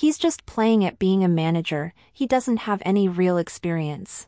He's just playing at being a manager, he doesn't have any real experience.